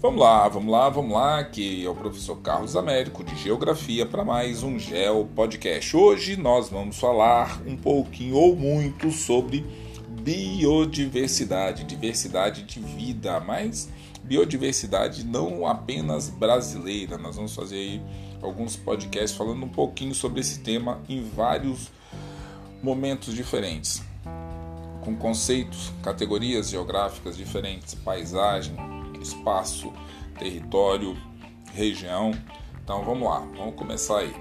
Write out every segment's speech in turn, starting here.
Vamos lá, vamos lá, vamos lá, que é o professor Carlos Américo de Geografia para mais um Geo Podcast. Hoje nós vamos falar um pouquinho ou muito sobre biodiversidade, diversidade de vida, mas biodiversidade não apenas brasileira. Nós vamos fazer aí alguns podcasts falando um pouquinho sobre esse tema em vários momentos diferentes, com conceitos, categorias geográficas diferentes, paisagem, espaço, território, região. Então vamos lá, vamos começar aí.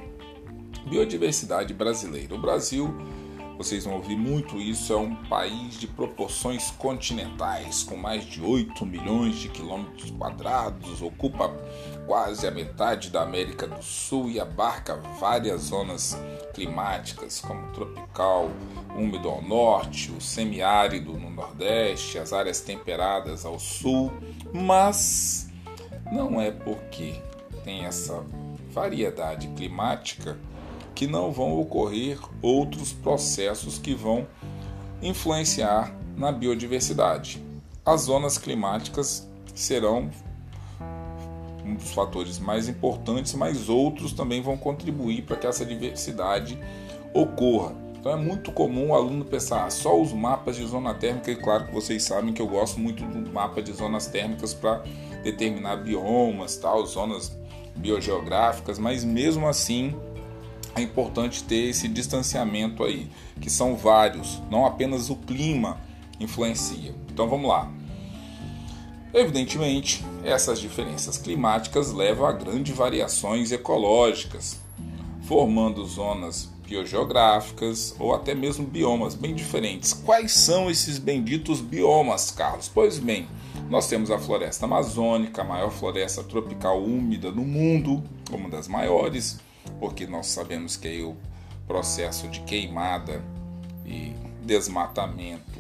Biodiversidade brasileira. O Brasil, vocês vão ouvir muito isso, é um país de proporções continentais, com mais de 8 milhões de quilômetros quadrados, ocupa quase a metade da América do Sul e abarca várias zonas climáticas, como tropical, úmido ao norte, o semiárido no nordeste, as áreas temperadas ao sul, mas não é porque tem essa variedade climática que não vão ocorrer outros processos que vão influenciar na biodiversidade. As zonas climáticas serão um dos fatores mais importantes, mas outros também vão contribuir para que essa diversidade ocorra. Então é muito comum o aluno pensar ah, só os mapas de zona térmica, e claro que vocês sabem que eu gosto muito do mapa de zonas térmicas para determinar biomas, tal, zonas biogeográficas, mas mesmo assim é importante ter esse distanciamento aí, que são vários, não apenas o clima influencia. Então vamos lá. Evidentemente, essas diferenças climáticas levam a grandes variações ecológicas, formando zonas biogeográficas ou até mesmo biomas bem diferentes. Quais são esses benditos biomas, Carlos? Pois bem, nós temos a floresta amazônica, a maior floresta tropical úmida do mundo, uma das maiores, porque nós sabemos que aí o processo de queimada e desmatamento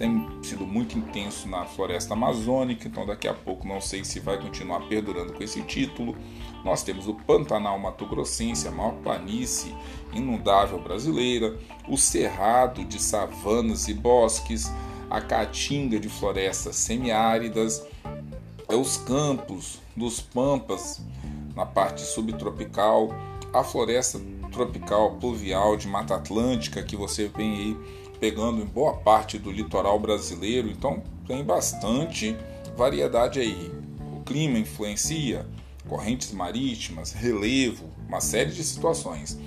tem sido muito intenso na floresta amazônica, então daqui a pouco não sei se vai continuar perdurando com esse título. Nós temos o Pantanal Mato Grossense, a maior planície inundável brasileira, o Cerrado de savanas e bosques, a Caatinga de florestas semiáridas, os campos dos pampas na parte subtropical, a floresta tropical pluvial de Mata Atlântica que você vem aí pegando em boa parte do litoral brasileiro, então tem bastante variedade aí. O clima influencia, correntes marítimas, relevo, uma série de situações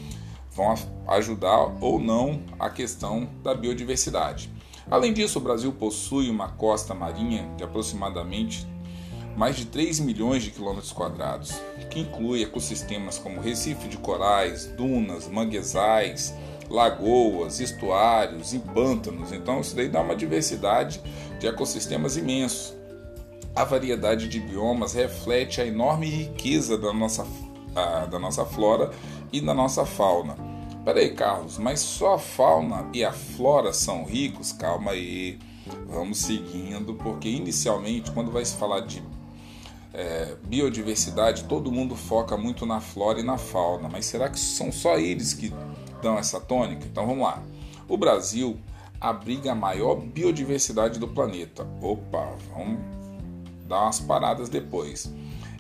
vão ajudar ou não a questão da biodiversidade. Além disso, o Brasil possui uma costa marinha de aproximadamente mais de 3 milhões de quilômetros quadrados, que inclui ecossistemas como recife de corais, dunas, manguezais, lagoas, estuários e pântanos. Então isso daí dá uma diversidade de ecossistemas imensos. A variedade de biomas reflete a enorme riqueza da nossa, a, da nossa flora e da nossa fauna. Peraí, Carlos, mas só a fauna e a flora são ricos? Calma aí, vamos seguindo, porque inicialmente, quando vai se falar de é, biodiversidade, todo mundo foca muito na flora e na fauna, mas será que são só eles que dão essa tônica? Então vamos lá. O Brasil abriga a maior biodiversidade do planeta. Opa, vamos dar umas paradas depois.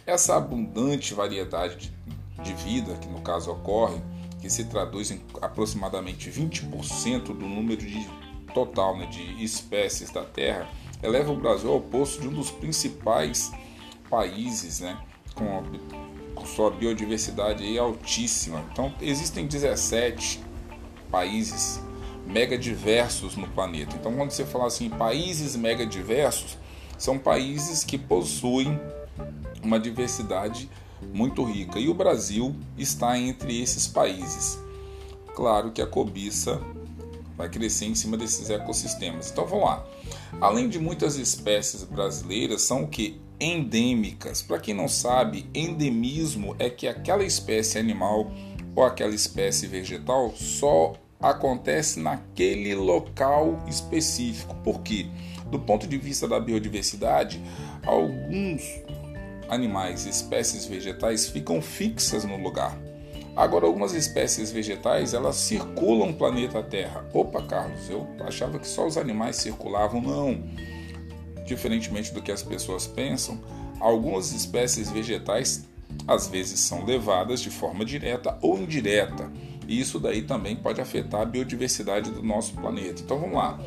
Essa abundante variedade de vida, que no caso ocorre, que se traduz em aproximadamente 20% do número de total né, de espécies da Terra, eleva o Brasil ao posto de um dos principais países né, com, sua biodiversidade aí altíssima. Então, existem 17 países mega diversos no planeta. Então, quando você fala assim, países mega diversos, são países que possuem uma diversidade muito rica. E o Brasil está entre esses países. Claro que a cobiça vai crescer em cima desses ecossistemas. Então vamos lá. Além de muitas espécies brasileiras, são o que? Endêmicas. Para quem não sabe, endemismo é que aquela espécie animal ou aquela espécie vegetal só acontece naquele local específico. Porque, do ponto de vista da biodiversidade, alguns animais, espécies vegetais ficam fixas no lugar. Agora, algumas espécies vegetais elas circulam o planeta Terra. Opa, Carlos, eu achava que só os animais circulavam. Não. Diferentemente do que as pessoas pensam, Algumas espécies vegetais às vezes são levadas de forma direta ou indireta. E isso daí também pode afetar a biodiversidade do nosso planeta. Então vamos lá.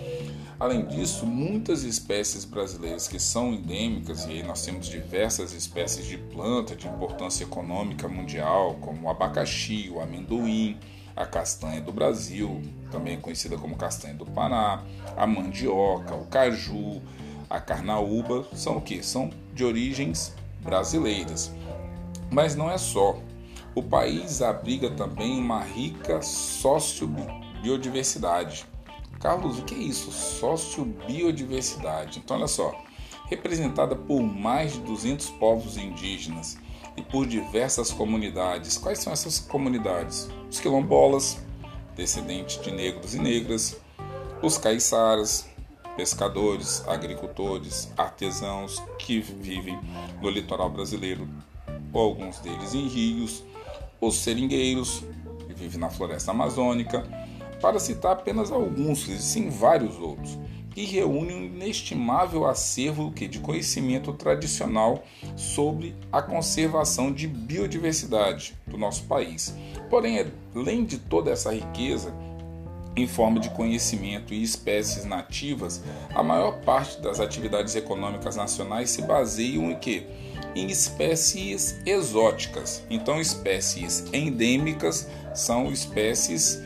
Além disso, muitas espécies brasileiras que são endêmicas, e aí nós temos diversas espécies de planta de importância econômica mundial, como o abacaxi, o amendoim, a castanha do Brasil, também conhecida como castanha do Pará, a mandioca, o caju, a carnaúba, são o que? São de origens brasileiras. Mas não é só. O país abriga também uma rica sociobiodiversidade. Carlos, o que é isso? Sociobiodiversidade. Então, olha só. Representada por mais de 200 povos indígenas e por diversas comunidades. Quais são essas comunidades? Os quilombolas, descendentes de negros e negras, os caiçaras, pescadores, agricultores, artesãos que vivem no litoral brasileiro, ou alguns deles em rios, os seringueiros, que vivem na floresta amazônica, para citar apenas alguns, existem vários outros, e reúne um inestimável acervo de conhecimento tradicional sobre a conservação de biodiversidade do nosso país. Porém, além de toda essa riqueza, em forma de conhecimento e espécies nativas, a maior parte das atividades econômicas nacionais se baseiam em que? Em espécies exóticas. Então, espécies endêmicas são espécies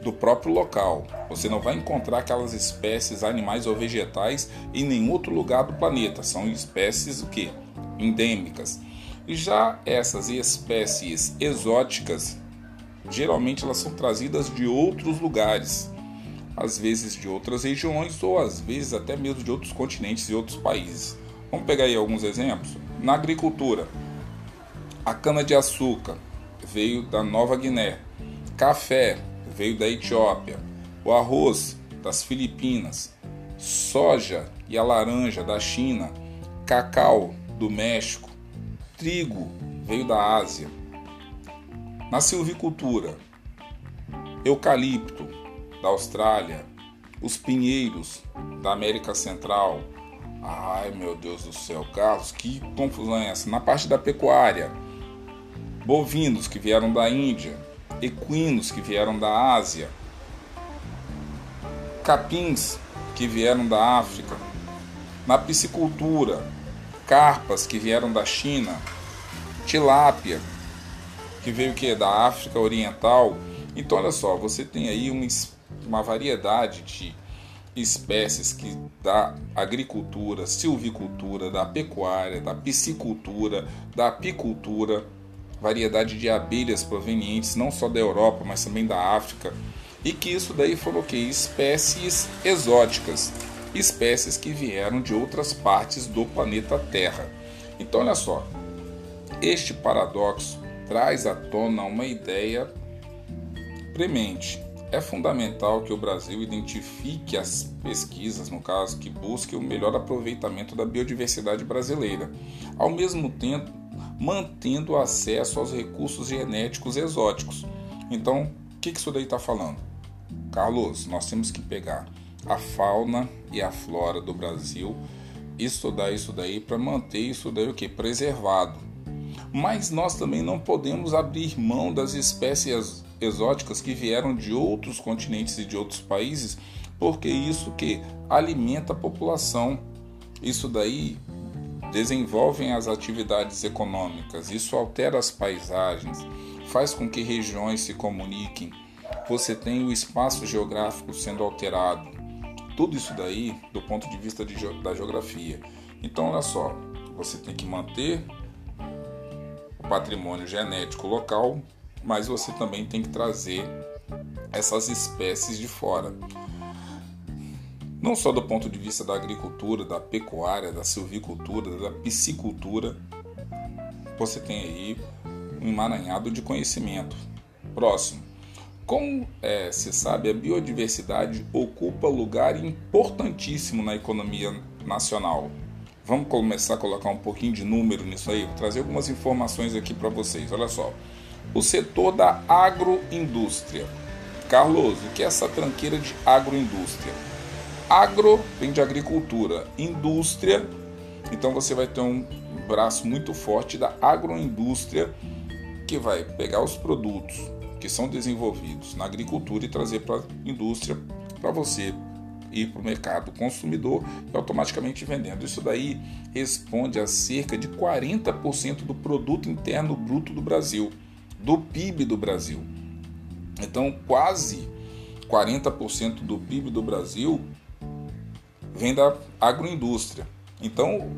do próprio local. Você não vai encontrar aquelas espécies animais ou vegetais em nenhum outro lugar do planeta. São espécies o que? Endêmicas. Já essas espécies exóticas, geralmente elas são trazidas de outros lugares, às vezes de outras regiões ou às vezes até mesmo de outros continentes e outros países. Vamos pegar aí alguns exemplos. Na agricultura, a cana de açúcar veio da Nova Guiné, café veio da Etiópia, o arroz das Filipinas, soja e a laranja da China, cacau do México, trigo veio da Ásia. Na silvicultura, eucalipto da Austrália, os pinheiros da América Central. Ai meu Deus do céu, Carlos, que confusão é essa? Na parte da pecuária, bovinos que vieram da Índia, equinos que vieram da Ásia, capins que vieram da África, na piscicultura, carpas que vieram da China, tilápia que veio que da África Oriental. Então olha só, você tem aí uma, uma variedade de espécies que da agricultura, silvicultura, da pecuária, da piscicultura, da apicultura, variedade de abelhas provenientes não só da Europa, mas também da África, e que isso daí foram o que? Espécies exóticas, espécies que vieram de outras partes do planeta Terra. Então, olha só, este paradoxo traz à tona uma ideia premente. É fundamental que o Brasil identifique as pesquisas, no caso, que busquem o melhor aproveitamento da biodiversidade brasileira, ao mesmo tempo mantendo acesso aos recursos genéticos exóticos. Então, o que isso daí está falando? Carlos, nós temos que pegar a fauna e a flora do Brasil, estudar isso daí para manter isso daí o que preservado. Mas nós também não podemos abrir mão das espécies exóticas que vieram de outros continentes e de outros países, porque isso que alimenta a população. Isso daí desenvolvem as atividades econômicas, isso altera as paisagens, faz com que regiões se comuniquem, você tem o espaço geográfico sendo alterado. Tudo isso daí do ponto de vista de, da geografia. Então, olha só, você tem que manter patrimônio genético local, mas você também tem que trazer essas espécies de fora não só do ponto de vista da agricultura, da pecuária, da silvicultura, da piscicultura, você tem aí um emaranhado de conhecimento. Próximo. Como é, se sabe, a biodiversidade ocupa lugar importantíssimo na economia nacional. Vamos começar a colocar um pouquinho de número nisso aí, vou trazer algumas informações aqui para vocês. Olha só. O setor da agroindústria. Carlos, o que é essa tranqueira de agroindústria? Agro vem de agricultura, indústria, então você vai ter um braço muito forte da agroindústria que vai pegar os produtos que são desenvolvidos na agricultura e trazer para a indústria para você ir para o mercado consumidor e automaticamente vendendo. Isso daí responde a cerca de 40% do produto interno bruto do Brasil, do PIB do Brasil. Então, quase 40% do PIB do Brasil vem da agroindústria. Então,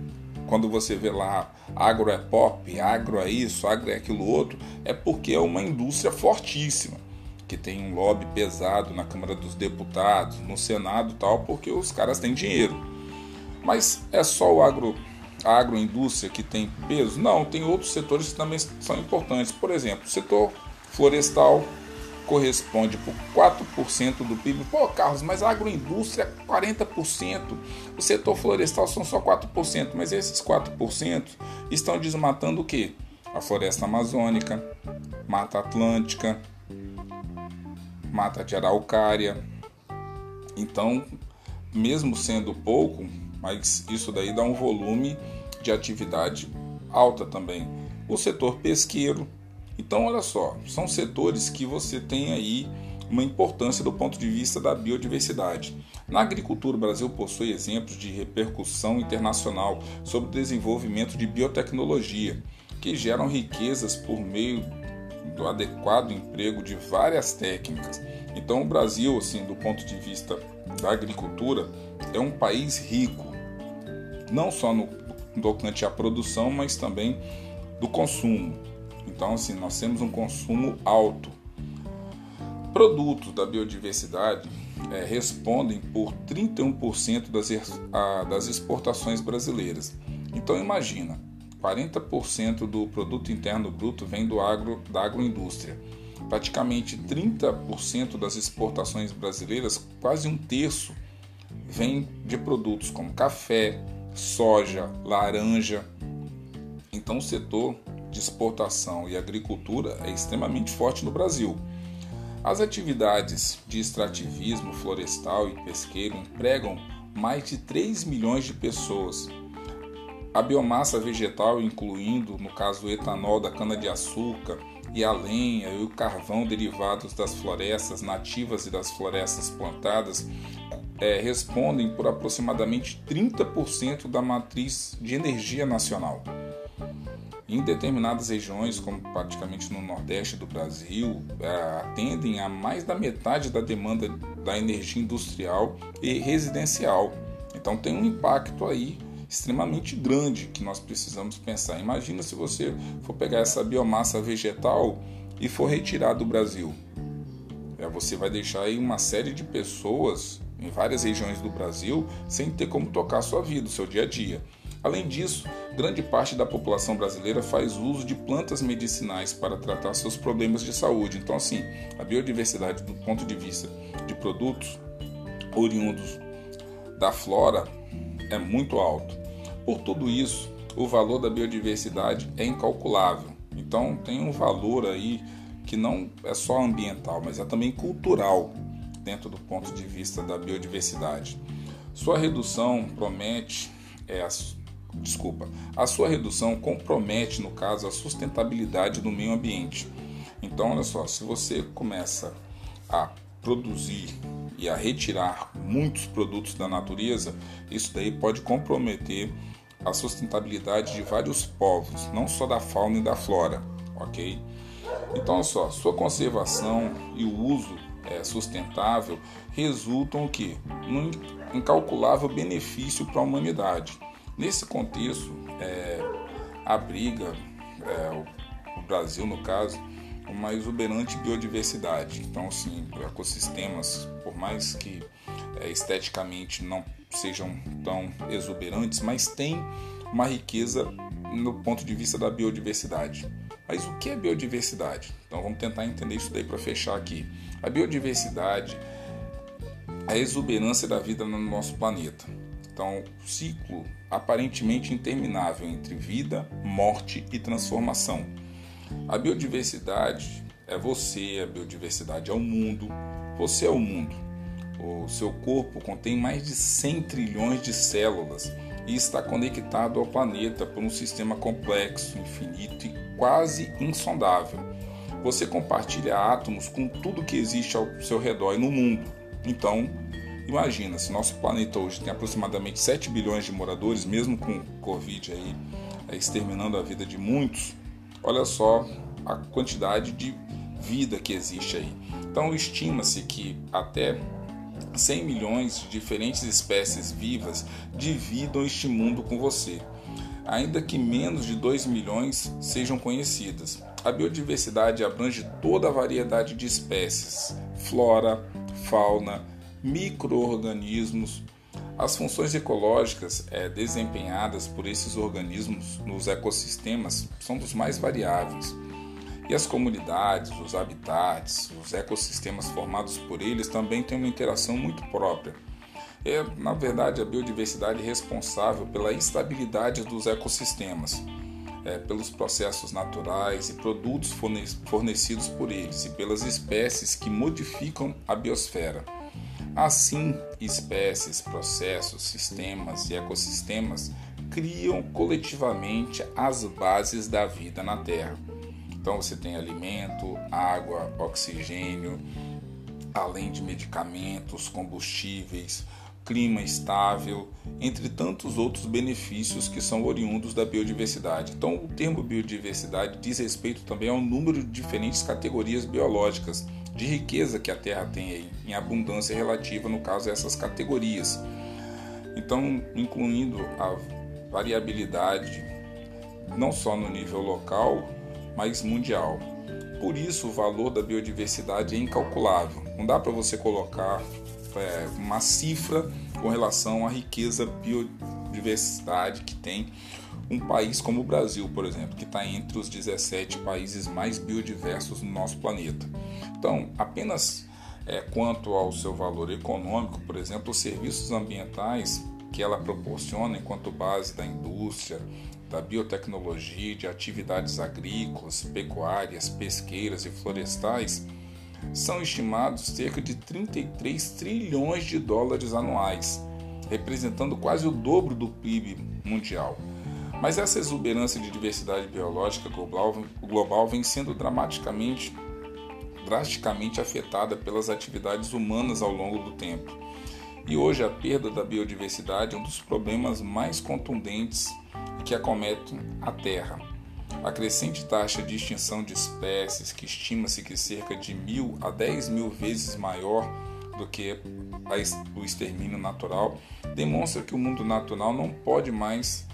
quando você vê lá agro é pop, agro é isso, agro é aquilo outro, é porque é uma indústria fortíssima, que tem um lobby pesado na Câmara dos Deputados, no Senado tal, porque os caras têm dinheiro. Mas é só o agro, a agroindústria que tem peso? Não, tem outros setores que também são importantes. Por exemplo, o setor florestal, corresponde por 4% do PIB. Pô, Carlos, mas a agroindústria é 40%, o setor florestal são só 4%, mas esses 4% estão desmatando o quê? A floresta amazônica, mata atlântica, mata de araucária. Então, mesmo sendo pouco, mas isso daí dá um volume de atividade alta também. O setor pesqueiro, então, olha só, são setores que você tem aí uma importância do ponto de vista da biodiversidade. Na agricultura, o Brasil possui exemplos de repercussão internacional sobre o desenvolvimento de biotecnologia, que geram riquezas por meio do adequado emprego de várias técnicas. Então, o Brasil, assim, do ponto de vista da agricultura, é um país rico, não só no tocante à produção, mas também do consumo. Então, assim, nós temos um consumo alto. Produtos da biodiversidade é, respondem por 31% das, a, das exportações brasileiras. Então, imagina, 40% do produto interno bruto vem do agro, da agroindústria. Praticamente 30% das exportações brasileiras, quase um terço, vem de produtos como café, soja, laranja. Então, o setor de exportação e agricultura é extremamente forte no Brasil. As atividades de extrativismo florestal e pesqueiro empregam mais de 3 milhões de pessoas. A biomassa vegetal, incluindo, no caso, o etanol da cana-de-açúcar e a lenha e o carvão derivados das florestas nativas e das florestas plantadas, é, respondem por aproximadamente 30% da matriz de energia nacional. Em determinadas regiões, como praticamente no Nordeste do Brasil, é, atendem a mais da metade da demanda da energia industrial e residencial. Então tem um impacto aí extremamente grande que nós precisamos pensar. Imagina se você for pegar essa biomassa vegetal e for retirar do Brasil. É, você vai deixar aí uma série de pessoas em várias regiões do Brasil sem ter como tocar sua vida, o seu dia a dia. Além disso, grande parte da população brasileira faz uso de plantas medicinais para tratar seus problemas de saúde. Então, assim, a biodiversidade do ponto de vista de produtos oriundos da flora é muito alto. Por tudo isso, o valor da biodiversidade é incalculável. Então, tem um valor aí que não é só ambiental, mas é também cultural dentro do ponto de vista da biodiversidade. Sua redução promete é, desculpa, a sua redução compromete, no caso, a sustentabilidade do meio ambiente. Então, olha só, se você começa a produzir e a retirar muitos produtos da natureza, isso daí pode comprometer a sustentabilidade de vários povos, não só da fauna e da flora, ok? Então, só, sua conservação e o uso é, sustentável resultam o que? Num incalculável benefício para a humanidade. Nesse contexto, é, abriga é, o, o Brasil, no caso, uma exuberante biodiversidade. Então, assim, ecossistemas, por mais que é, esteticamente não sejam tão exuberantes, mas tem uma riqueza no ponto de vista da biodiversidade. Mas o que é biodiversidade? Então vamos tentar entender isso daí para fechar aqui. A biodiversidade é a exuberância da vida no nosso planeta. Então, ciclo aparentemente interminável entre vida, morte e transformação. A biodiversidade é você, a biodiversidade é o mundo, você é o mundo. O seu corpo contém mais de 100 trilhões de células e está conectado ao planeta por um sistema complexo, infinito e quase insondável. Você compartilha átomos com tudo que existe ao seu redor e no mundo. Então, imagina, se nosso planeta hoje tem aproximadamente 7 bilhões de moradores, mesmo com Covid aí é, exterminando a vida de muitos, olha só a quantidade de vida que existe aí. Então, estima-se que até 100 milhões de diferentes espécies vivas dividam este mundo com você, ainda que menos de 2 milhões sejam conhecidas. A biodiversidade abrange toda a variedade de espécies, flora, fauna, microorganismos. As funções ecológicas é, desempenhadas por esses organismos nos ecossistemas são dos mais variáveis. E as comunidades, os habitats, os ecossistemas formados por eles também têm uma interação muito própria. É, na verdade, a biodiversidade é responsável pela estabilidade dos ecossistemas, é, pelos processos naturais e produtos fornecidos por eles e pelas espécies que modificam a biosfera. Assim, espécies, processos, sistemas e ecossistemas criam coletivamente as bases da vida na Terra. Então você tem alimento, água, oxigênio, além de medicamentos, combustíveis, clima estável, entre tantos outros benefícios que são oriundos da biodiversidade. Então, o termo biodiversidade diz respeito também ao número de diferentes categorias biológicas de riqueza que a Terra tem em abundância relativa, no caso, a essas categorias. Então, incluindo a variabilidade não só no nível local, mas mundial. Por isso, o valor da biodiversidade é incalculável. Não dá para você colocar é, uma cifra com relação à riqueza biodiversidade que tem um país como o Brasil, por exemplo, que está entre os 17 países mais biodiversos no nosso planeta. Então, apenas é, quanto ao seu valor econômico, por exemplo, os serviços ambientais que ela proporciona enquanto base da indústria, da biotecnologia, de atividades agrícolas, pecuárias, pesqueiras e florestais, são estimados cerca de 33 trilhões de dólares anuais, representando quase o dobro do PIB mundial. Mas essa exuberância de diversidade biológica global, vem sendo dramaticamente, drasticamente afetada pelas atividades humanas ao longo do tempo. E hoje a perda da biodiversidade é um dos problemas mais contundentes que acometem a Terra. A crescente taxa de extinção de espécies, que estima-se que cerca de mil a dez mil vezes maior do que o extermínio natural, demonstra que o mundo natural não pode mais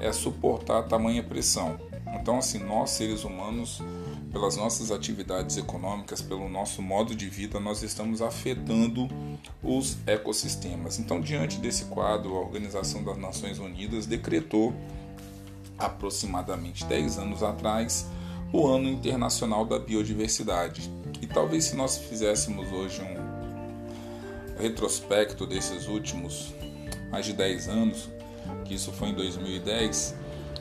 é, suportar tamanha pressão. Então, assim, nós seres humanos, pelas nossas atividades econômicas, pelo nosso modo de vida, nós estamos afetando os ecossistemas. Então, diante desse quadro, a Organização das Nações Unidas decretou aproximadamente 10 anos atrás, o Ano Internacional da Biodiversidade. E talvez se nós fizéssemos hoje um retrospecto desses últimos mais de 10 anos, que isso foi em 2010,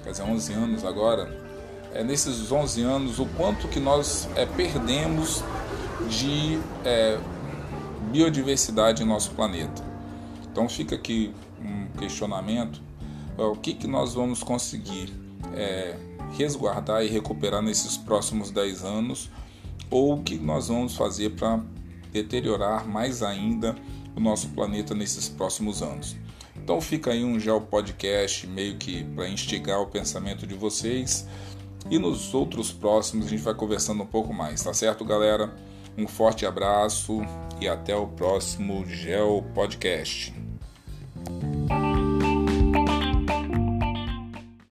quer dizer, 11 anos agora, é nesses 11 anos o quanto que nós é, perdemos de é, biodiversidade em nosso planeta. Então fica aqui um questionamento o que, que nós vamos conseguir é, resguardar e recuperar nesses próximos 10 anos, ou o que nós vamos fazer para deteriorar mais ainda o nosso planeta nesses próximos anos. Então fica aí um gel podcast meio que para instigar o pensamento de vocês e nos outros próximos a gente vai conversando um pouco mais, tá certo, galera? Um forte abraço e até o próximo Gel Podcast.